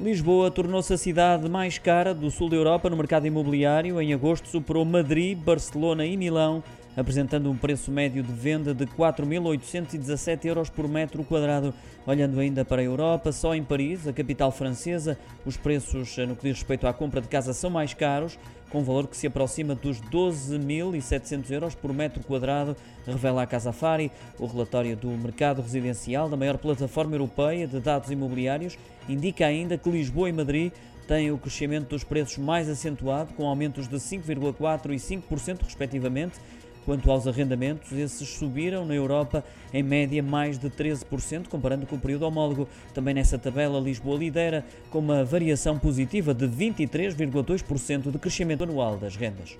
Lisboa tornou-se a cidade mais cara do sul da Europa no mercado imobiliário. Em agosto superou Madrid, Barcelona e Milão, apresentando um preço médio de venda de 4.817 euros por metro quadrado. Olhando ainda para a Europa, só em Paris, a capital francesa, os preços no que diz respeito à compra de casa são mais caros, com um valor que se aproxima dos 12.700 euros por metro quadrado, revela a Casa Fari, o relatório do mercado residencial da maior plataforma europeia de dados imobiliários indica ainda que Lisboa e Madrid têm o crescimento dos preços mais acentuado, com aumentos de 5,4% e 5% respectivamente. Quanto aos arrendamentos, esses subiram na Europa em média mais de 13%, comparando com o período homólogo. Também nessa tabela, Lisboa lidera com uma variação positiva de 23,2% de crescimento anual das rendas.